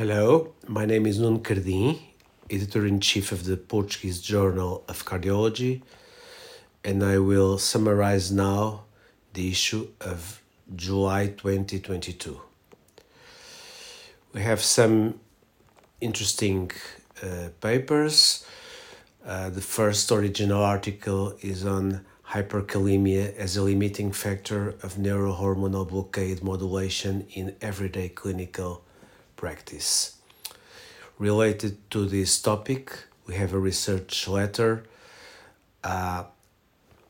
Hello, my name is Nuno Cardim, editor in chief of the Portuguese Journal of Cardiology, and I will summarize now the issue of July 2022. We have some interesting uh, papers. Uh, the first original article is on hyperkalemia as a limiting factor of neurohormonal blockade modulation in everyday clinical practice. Related to this topic, we have a research letter uh,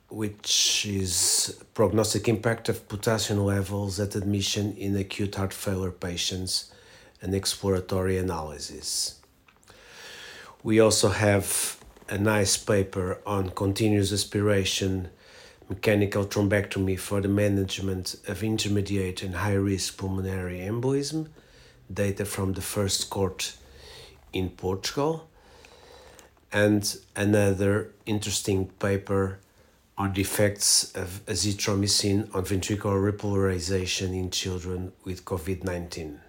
which is prognostic impact of potassium levels at admission in acute heart failure patients an exploratory analysis. We also have a nice paper on continuous aspiration mechanical thrombectomy for the management of intermediate and high risk pulmonary embolism, data from the first cohort in Portugal, and another interesting paper on the effects of azithromycin on ventricular repolarization in children with COVID 19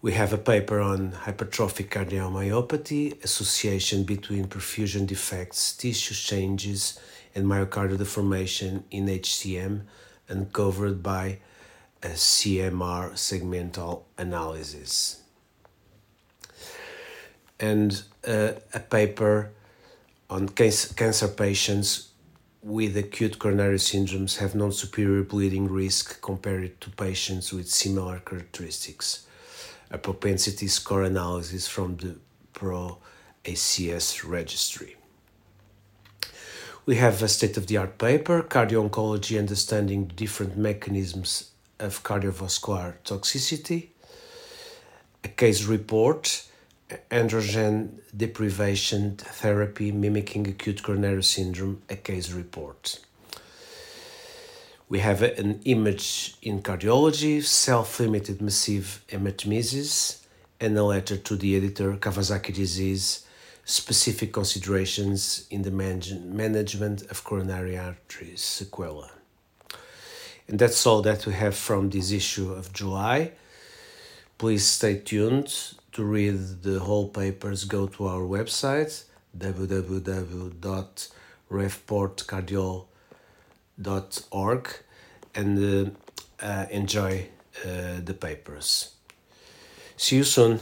we have a paper on hypertrophic cardiomyopathy, association between perfusion defects, tissue changes, and myocardial deformation in HCM, uncovered by a CMR segmental analysis. And uh, a paper on cancer patients with acute coronary syndromes have non superior bleeding risk compared to patients with similar characteristics a propensity score analysis from the Pro ACS registry. We have a state of the art paper, Cardio Oncology Understanding Different Mechanisms of Cardiovascular Toxicity, a case report, Androgen Deprivation Therapy Mimicking Acute Coronary Syndrome, a case report. We have an image in cardiology, self-limited massive hematemesis, and a letter to the editor, Kawasaki disease, specific considerations in the man- management of coronary artery sequela. And that's all that we have from this issue of July. Please stay tuned to read the whole papers. Go to our website www.revportcardiology.com org and uh, uh, enjoy uh, the papers. See you soon.